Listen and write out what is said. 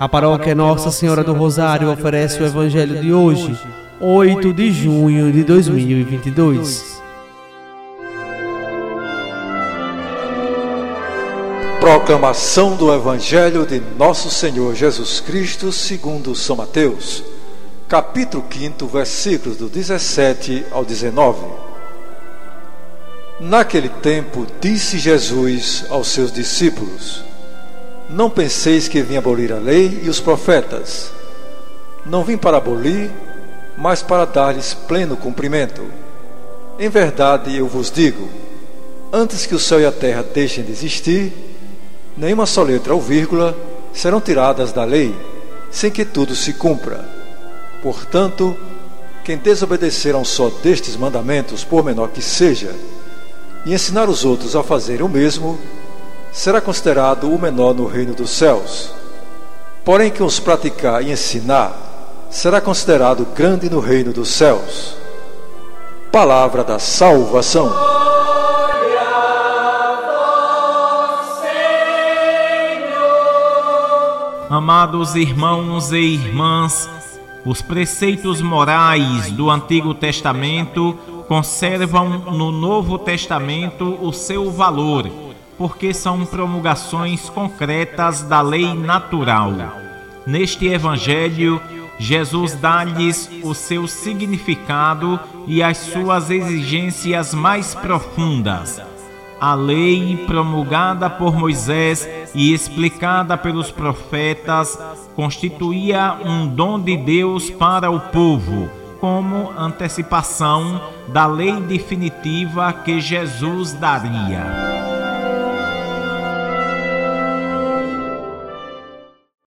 A paróquia Nossa Senhora do Rosário oferece o Evangelho de hoje, 8 de junho de 2022. Proclamação do Evangelho de Nosso Senhor Jesus Cristo, segundo São Mateus, capítulo 5, versículos do 17 ao 19. Naquele tempo, disse Jesus aos seus discípulos: não penseis que vim abolir a lei e os profetas. Não vim para abolir, mas para dar-lhes pleno cumprimento. Em verdade eu vos digo: antes que o céu e a terra deixem de existir, nenhuma só letra ou vírgula serão tiradas da lei, sem que tudo se cumpra. Portanto, quem desobedecer a um só destes mandamentos, por menor que seja, e ensinar os outros a fazerem o mesmo, será considerado o menor no reino dos céus. Porém, quem os praticar e ensinar será considerado grande no reino dos céus. Palavra da salvação. Amados irmãos e irmãs, os preceitos morais do Antigo Testamento conservam no Novo Testamento o seu valor porque são promulgações concretas da lei natural. Neste Evangelho, Jesus dá-lhes o seu significado e as suas exigências mais profundas. A lei promulgada por Moisés e explicada pelos profetas constituía um dom de Deus para o povo, como antecipação da lei definitiva que Jesus daria.